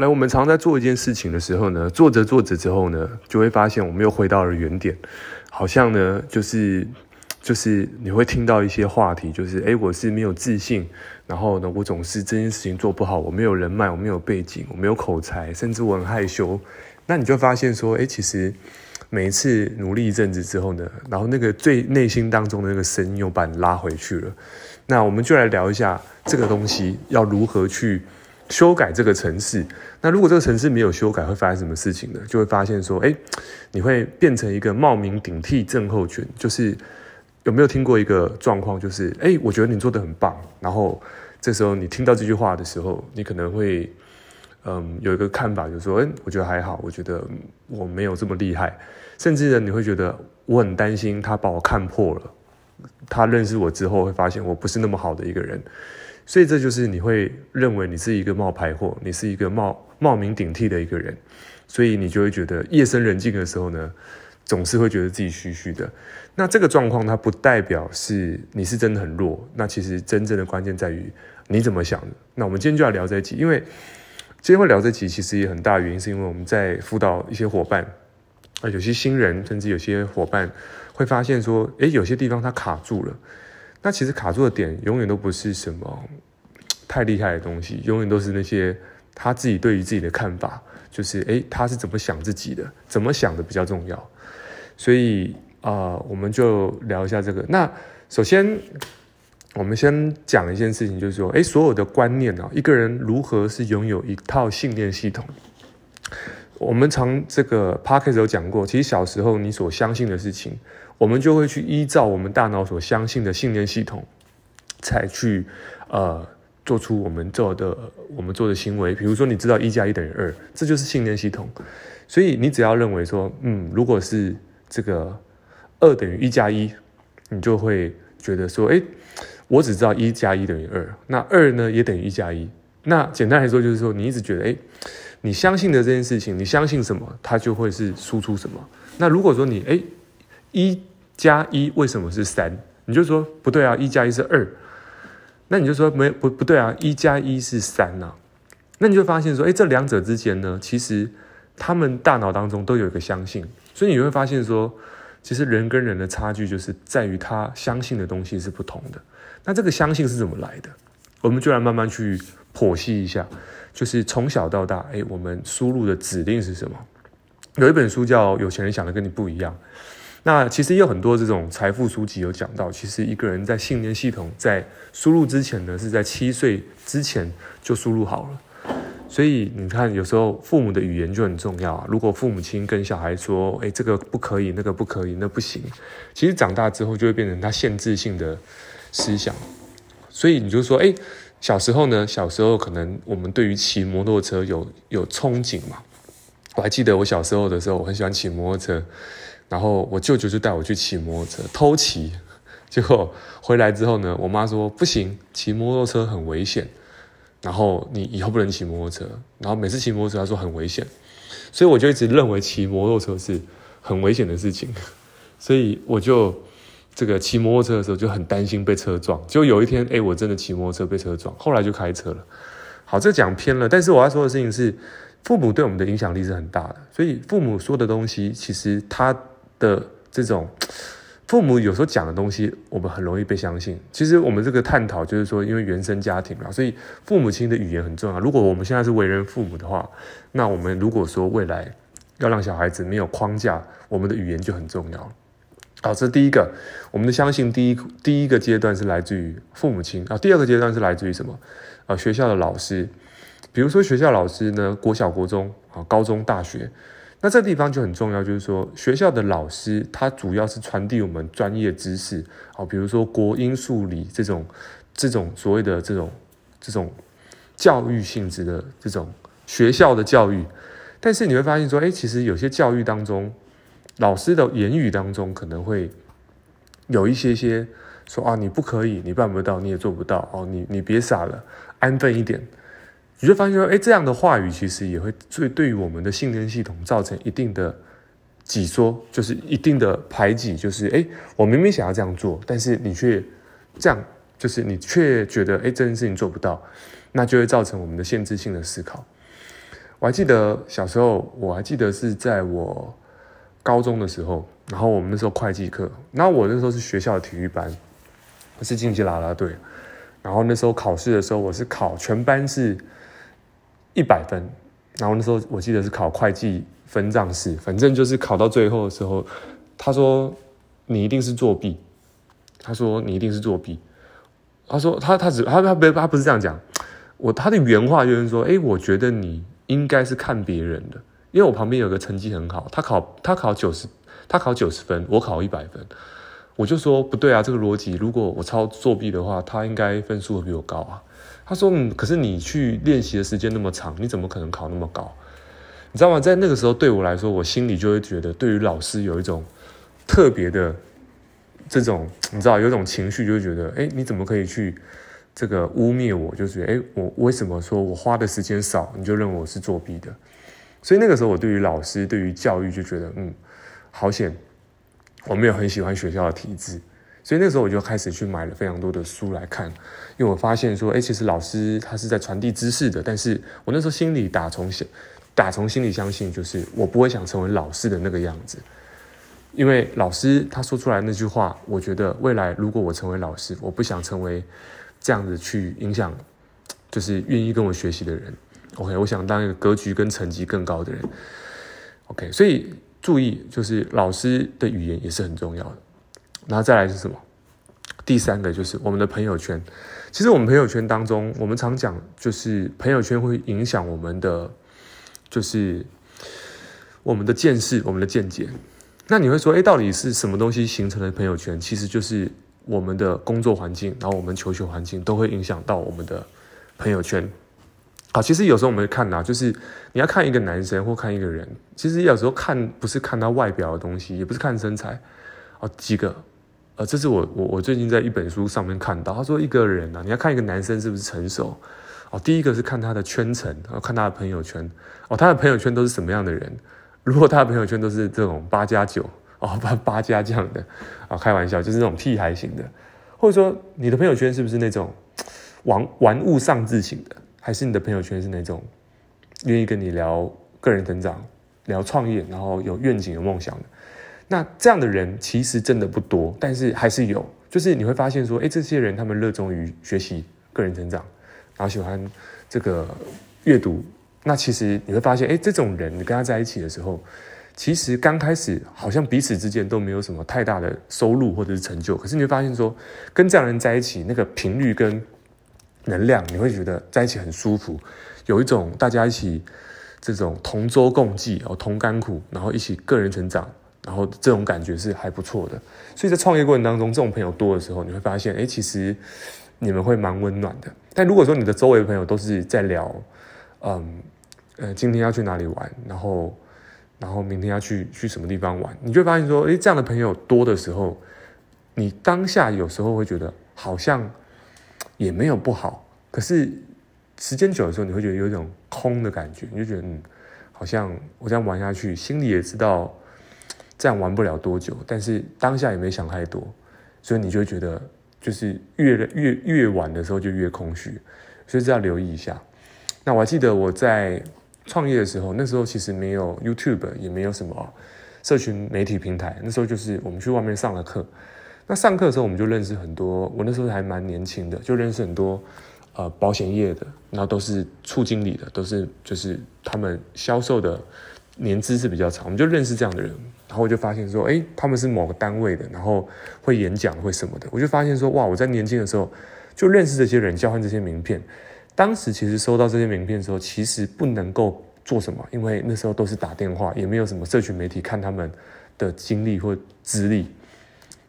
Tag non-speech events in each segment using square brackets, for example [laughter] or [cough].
来，我们常在做一件事情的时候呢，做着做着之后呢，就会发现我们又回到了原点，好像呢，就是就是你会听到一些话题，就是诶，我是没有自信，然后呢，我总是这件事情做不好，我没有人脉，我没有背景，我没有口才，甚至我很害羞。那你就发现说，诶，其实每一次努力一阵子之后呢，然后那个最内心当中的那个声音又把你拉回去了。那我们就来聊一下这个东西要如何去。修改这个城市，那如果这个城市没有修改，会发生什么事情呢？就会发现说，哎，你会变成一个冒名顶替症候群。就是有没有听过一个状况？就是，哎，我觉得你做得很棒，然后这时候你听到这句话的时候，你可能会，嗯，有一个看法，就是说，哎，我觉得还好，我觉得我没有这么厉害，甚至呢，你会觉得我很担心他把我看破了，他认识我之后会发现我不是那么好的一个人。所以这就是你会认为你是一个冒牌货，你是一个冒冒名顶替的一个人，所以你就会觉得夜深人静的时候呢，总是会觉得自己虚虚的。那这个状况它不代表是你是真的很弱，那其实真正的关键在于你怎么想。那我们今天就要聊这一集，因为今天会聊这集，其实也很大原因是因为我们在辅导一些伙伴啊，有些新人，甚至有些伙伴会发现说，诶，有些地方它卡住了。那其实卡住的点永远都不是什么太厉害的东西，永远都是那些他自己对于自己的看法，就是诶，他是怎么想自己的，怎么想的比较重要。所以啊、我们就聊一下这个。那首先，我们先讲一件事情，就是说，诶，所有的观念啊，一个人如何是拥有一套信念系统？我们常这个 Podcast 有讲过，其实小时候你所相信的事情。我们就会去依照我们大脑所相信的信念系统，才去呃做出我们做的我们做的行为。比如说，你知道一加一等于二，这就是信念系统。所以你只要认为说，嗯，如果是这个二等于一加一，你就会觉得说，诶，我只知道一加一等于二，那二呢也等于一加一。那简单来说就是说，你一直觉得，诶，你相信的这件事情，你相信什么，它就会是输出什么。那如果说你，诶，一加一为什么是三？你就说不对啊，一加一是二。那你就说没不不对啊，一加一是三呐。那你就发现说，哎，这两者之间呢，其实他们大脑当中都有一个相信，所以你会发现说，其实人跟人的差距就是在于他相信的东西是不同的。那这个相信是怎么来的？我们就来慢慢去剖析一下，就是从小到大，哎，我们输入的指令是什么？有一本书叫《有钱人想的跟你不一样》。那其实也有很多这种财富书籍有讲到，其实一个人在信念系统在输入之前呢，是在七岁之前就输入好了。所以你看，有时候父母的语言就很重要啊。如果父母亲跟小孩说：“哎，这个不可以，那个不可以，那不行。”其实长大之后就会变成他限制性的思想。所以你就说：“哎，小时候呢，小时候可能我们对于骑摩托车有有憧憬嘛。”我还记得我小时候的时候，我很喜欢骑摩托车。然后我舅舅就带我去骑摩托车，偷骑，[laughs] 结果回来之后呢，我妈说不行，骑摩托车很危险，然后你以后不能骑摩托车。然后每次骑摩托车，她说很危险，所以我就一直认为骑摩托车是很危险的事情，[laughs] 所以我就这个骑摩托车的时候就很担心被车撞。就有一天，哎，我真的骑摩托车被车撞，后来就开车了。好，这讲偏了，但是我要说的事情是，父母对我们的影响力是很大的，所以父母说的东西，其实他。的这种 [tsk] 父母有时候讲的东西，我们很容易被相信。其实我们这个探讨就是说，因为原生家庭嘛，所以父母亲的语言很重要。如果我们现在是为人父母的话，那我们如果说未来要让小孩子没有框架，我们的语言就很重要。好，这是第一个，我们的相信第一第一个阶段是来自于父母亲啊，第二个阶段是来自于什么？啊，学校的老师，比如说学校老师呢，国小、国中啊，高中、大学。那这地方就很重要，就是说学校的老师他主要是传递我们专业知识，好，比如说国英数理这种这种所谓的这种这种教育性质的这种学校的教育，但是你会发现说，哎，其实有些教育当中，老师的言语当中可能会有一些些说啊，你不可以，你办不到，你也做不到，哦，你你别傻了，安分一点。你就发现说，哎，这样的话语其实也会对对于我们的信念系统造成一定的挤缩，就是一定的排挤。就是，哎，我明明想要这样做，但是你却这样，就是你却觉得，哎，这件事情做不到，那就会造成我们的限制性的思考。我还记得小时候，我还记得是在我高中的时候，然后我们那时候会计课，然后我那时候是学校的体育班，我是竞技啦啦队，然后那时候考试的时候，我是考全班是一百分，然后那时候我记得是考会计分账式，反正就是考到最后的时候，他说你一定是作弊，他说你一定是作弊，他说他他只他他不他不是这样讲，我他的原话就是说，哎，我觉得你。应该是看别人的，因为我旁边有个成绩很好，他考他考九十，他考九十分，我考一百分，我就说不对啊，这个逻辑，如果我抄作弊的话，他应该分数会比我高啊。他说嗯，可是你去练习的时间那么长，你怎么可能考那么高？你知道吗？在那个时候对我来说，我心里就会觉得，对于老师有一种特别的这种，你知道，有一种情绪，就觉得，哎，你怎么可以去？这个污蔑我，就是哎，我为什么说我花的时间少，你就认为我是作弊的？所以那个时候，我对于老师、对于教育就觉得，嗯，好险，我没有很喜欢学校的体制。所以那时候，我就开始去买了非常多的书来看，因为我发现说，哎，其实老师他是在传递知识的，但是我那时候心里打从心打从心里相信，就是我不会想成为老师的那个样子，因为老师他说出来那句话，我觉得未来如果我成为老师，我不想成为。这样子去影响，就是愿意跟我学习的人。OK，我想当一个格局跟层级更高的人。OK，所以注意，就是老师的语言也是很重要的。然后再来是什么？第三个就是我们的朋友圈。其实我们朋友圈当中，我们常讲，就是朋友圈会影响我们的，就是我们的见识、我们的见解。那你会说，哎，到底是什么东西形成了朋友圈？其实就是。我们的工作环境，然后我们求学环境都会影响到我们的朋友圈。好，其实有时候我们会看呐，就是你要看一个男生或看一个人，其实有时候看不是看他外表的东西，也不是看身材。哦，几个，呃，这是我我我最近在一本书上面看到，他说一个人啊，你要看一个男生是不是成熟，哦，第一个是看他的圈层，然后看他的朋友圈，哦，他的朋友圈都是什么样的人？[laughs] 如果他的朋友圈都是这种八加九。哦，八八加这样的啊，开玩笑，就是那种屁孩型的，或者说你的朋友圈是不是那种玩玩物丧志型的，还是你的朋友圈是那种愿意跟你聊个人成长、聊创业，然后有愿景、有梦想的？那这样的人其实真的不多，但是还是有，就是你会发现说，哎，这些人他们热衷于学习、个人成长，然后喜欢这个阅读，那其实你会发现，哎，这种人你跟他在一起的时候。其实刚开始好像彼此之间都没有什么太大的收入或者是成就，可是你会发现说，跟这样人在一起，那个频率跟能量，你会觉得在一起很舒服，有一种大家一起这种同舟共济哦，同甘苦，然后一起个人成长，然后这种感觉是还不错的。所以在创业过程当中，这种朋友多的时候，你会发现，哎，其实你们会蛮温暖的。但如果说你的周围的朋友都是在聊，嗯，呃，今天要去哪里玩，然后。然后明天要去去什么地方玩，你就会发现说，诶，这样的朋友多的时候，你当下有时候会觉得好像也没有不好，可是时间久的时候，你会觉得有一种空的感觉，你就觉得嗯，好像我这样玩下去，心里也知道这样玩不了多久，但是当下也没想太多，所以你就觉得就是越越越晚的时候就越空虚，所以这要留意一下。那我还记得我在。创业的时候，那时候其实没有 YouTube，也没有什么社群媒体平台。那时候就是我们去外面上了课。那上课的时候，我们就认识很多。我那时候还蛮年轻的，就认识很多呃保险业的，然后都是处经理的，都是就是他们销售的年资是比较长。我们就认识这样的人，然后我就发现说，哎，他们是某个单位的，然后会演讲会什么的。我就发现说，哇，我在年轻的时候就认识这些人，交换这些名片。当时其实收到这些名片的时候，其实不能够做什么，因为那时候都是打电话，也没有什么社群媒体看他们的经历或资历，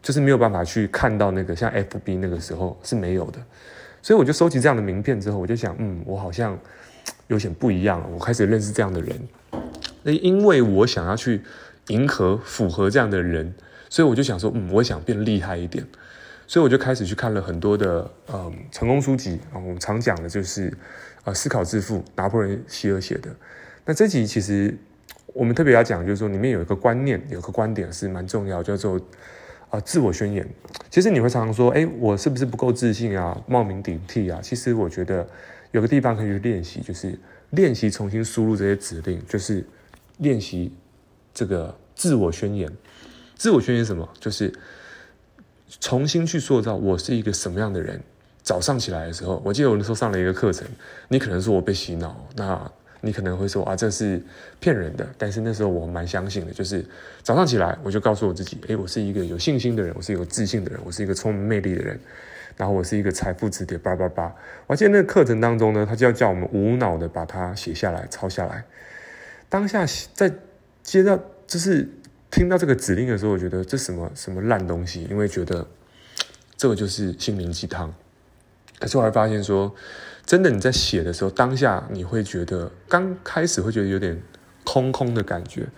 就是没有办法去看到那个像 FB 那个时候是没有的。所以我就收集这样的名片之后，我就想，嗯，我好像有点不一样了。我开始认识这样的人，那因为我想要去迎合、符合这样的人，所以我就想说，嗯，我想变厉害一点。所以我就开始去看了很多的嗯成功书籍啊，我们常讲的就是呃思考致富，拿破仑希尔写的。那这集其实我们特别要讲，就是说里面有一个观念，有个观点是蛮重要，叫做啊自我宣言。其实你会常常说，哎，我是不是不够自信啊，冒名顶替啊？其实我觉得有个地方可以去练习，就是练习重新输入这些指令，就是练习这个自我宣言。自我宣言什么？就是重新去塑造我是一个什么样的人。早上起来的时候，我记得我那时候上了一个课程，你可能说我被洗脑，那你可能会说啊，这是骗人的。但是那时候我蛮相信的，就是早上起来我就告诉我自己，诶，我是一个有信心的人，我是一个有自信的人，我是一个充满魅力的人，然后我是一个财富磁铁，叭叭叭。我记得那个课程当中呢，他就要叫我们无脑的把它写下来、抄下来。当下在接到就是听到这个指令的时候，我觉得这什么什么烂东西，因为觉得这个就是心灵鸡汤。可是我还发现说，真的你在写的时候，当下你会觉得刚开始会觉得有点空空的感觉。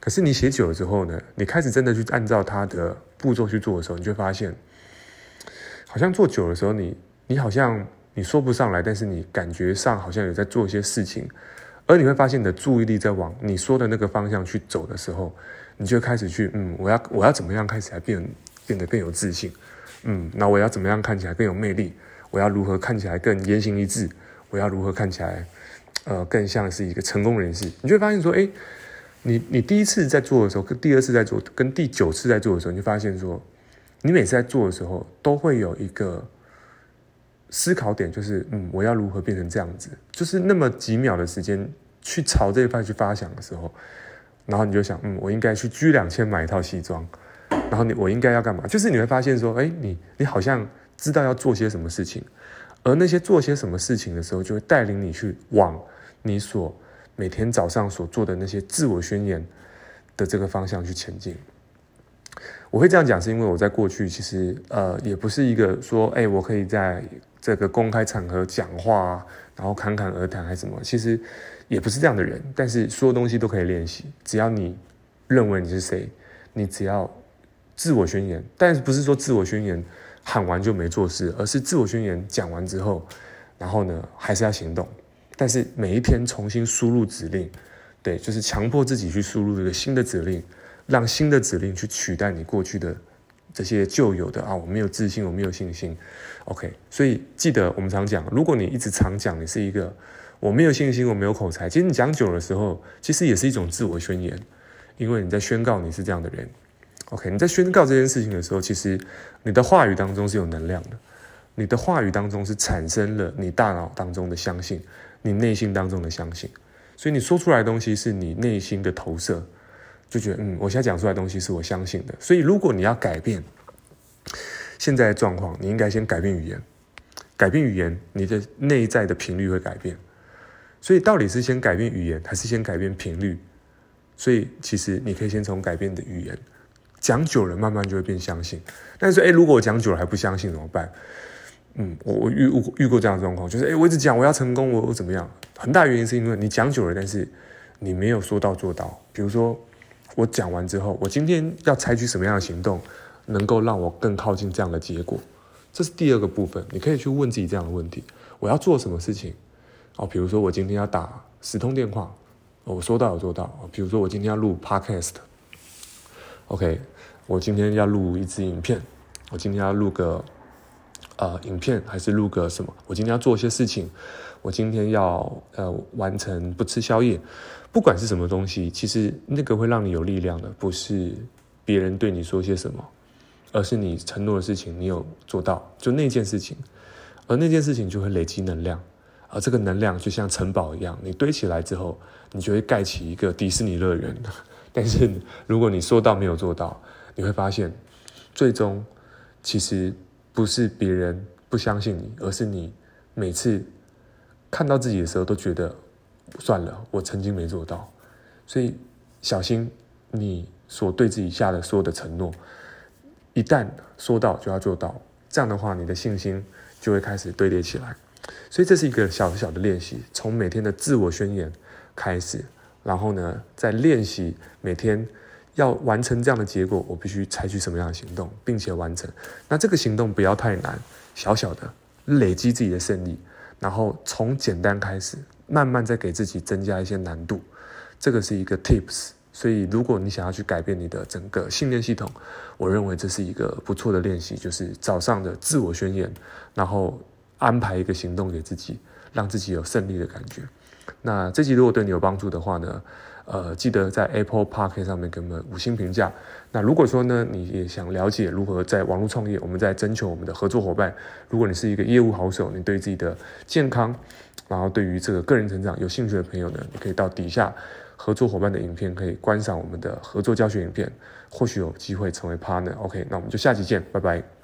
可是你写久了之后呢，你开始真的去按照它的步骤去做的时候，你就发现，好像做久的时候，你你好像你说不上来，但是你感觉上好像有在做一些事情，而你会发现你的注意力在往你说的那个方向去走的时候，你就开始去嗯，我要我要怎么样开始来变变得更有自信，嗯，那我要怎么样看起来更有魅力？我要如何看起来更言行一致？我要如何看起来，呃，更像是一个成功人士？你就会发现说，哎，你你第一次在做的时候，跟第二次在做，跟第九次在做的时候，你就发现说，你每次在做的时候，都会有一个思考点，就是，嗯，我要如何变成这样子？就是那么几秒的时间，去朝这一块去发想的时候，然后你就想，嗯，我应该去居两千买一套西装，然后你我应该要干嘛？就是你会发现说，哎，你你好像。知道要做些什么事情，而那些做些什么事情的时候，就会带领你去往你所每天早上所做的那些自我宣言的这个方向去前进。我会这样讲，是因为我在过去其实呃也不是一个说，哎，我可以在这个公开场合讲话，然后侃侃而谈还是什么，其实也不是这样的人。但是所有东西都可以练习，只要你认为你是谁，你只要自我宣言，但是不是说自我宣言。喊完就没做事，而是自我宣言讲完之后，然后呢，还是要行动。但是每一天重新输入指令，对，就是强迫自己去输入一个新的指令，让新的指令去取代你过去的这些旧有的啊，我没有自信，我没有信心。OK，所以记得我们常讲，如果你一直常讲你是一个我没有信心，我没有口才，其实你讲久的时候，其实也是一种自我宣言，因为你在宣告你是这样的人。OK，你在宣告这件事情的时候，其实你的话语当中是有能量的，你的话语当中是产生了你大脑当中的相信，你内心当中的相信，所以你说出来的东西是你内心的投射，就觉得嗯，我现在讲出来的东西是我相信的。所以如果你要改变现在的状况，你应该先改变语言，改变语言，你的内在的频率会改变。所以到底是先改变语言，还是先改变频率？所以其实你可以先从改变的语言。讲久了，慢慢就会变相信。但是，哎，如果我讲久了还不相信怎么办？嗯，我我遇遇过这样的状况，就是诶，我一直讲我要成功，我我怎么样？很大原因是因为你讲久了，但是你没有说到做到。比如说，我讲完之后，我今天要采取什么样的行动，能够让我更靠近这样的结果？这是第二个部分，你可以去问自己这样的问题：我要做什么事情？哦，比如说我今天要打十通电话，我说到有做到。比如说我今天要录 Podcast。OK，我今天要录一支影片，我今天要录个呃影片，还是录个什么？我今天要做一些事情，我今天要呃完成不吃宵夜，不管是什么东西，其实那个会让你有力量的，不是别人对你说些什么，而是你承诺的事情，你有做到，就那件事情，而那件事情就会累积能量，而这个能量就像城堡一样，你堆起来之后，你就会盖起一个迪士尼乐园。[laughs] 但是，如果你说到没有做到，你会发现，最终其实不是别人不相信你，而是你每次看到自己的时候都觉得算了，我曾经没做到。所以，小心你所对自己下的所有的承诺，一旦说到就要做到，这样的话，你的信心就会开始堆叠起来。所以，这是一个小小的练习，从每天的自我宣言开始。然后呢，在练习每天要完成这样的结果，我必须采取什么样的行动，并且完成。那这个行动不要太难，小小的累积自己的胜利，然后从简单开始，慢慢再给自己增加一些难度。这个是一个 tips。所以，如果你想要去改变你的整个信念系统，我认为这是一个不错的练习，就是早上的自我宣言，然后安排一个行动给自己，让自己有胜利的感觉。那这集如果对你有帮助的话呢，呃，记得在 Apple Podcast 上面给我们五星评价。那如果说呢，你也想了解如何在网络创业，我们在征求我们的合作伙伴。如果你是一个业务好手，你对自己的健康，然后对于这个个人成长有兴趣的朋友呢，你可以到底下合作伙伴的影片，可以观赏我们的合作教学影片，或许有机会成为 partner。OK，那我们就下期见，拜拜。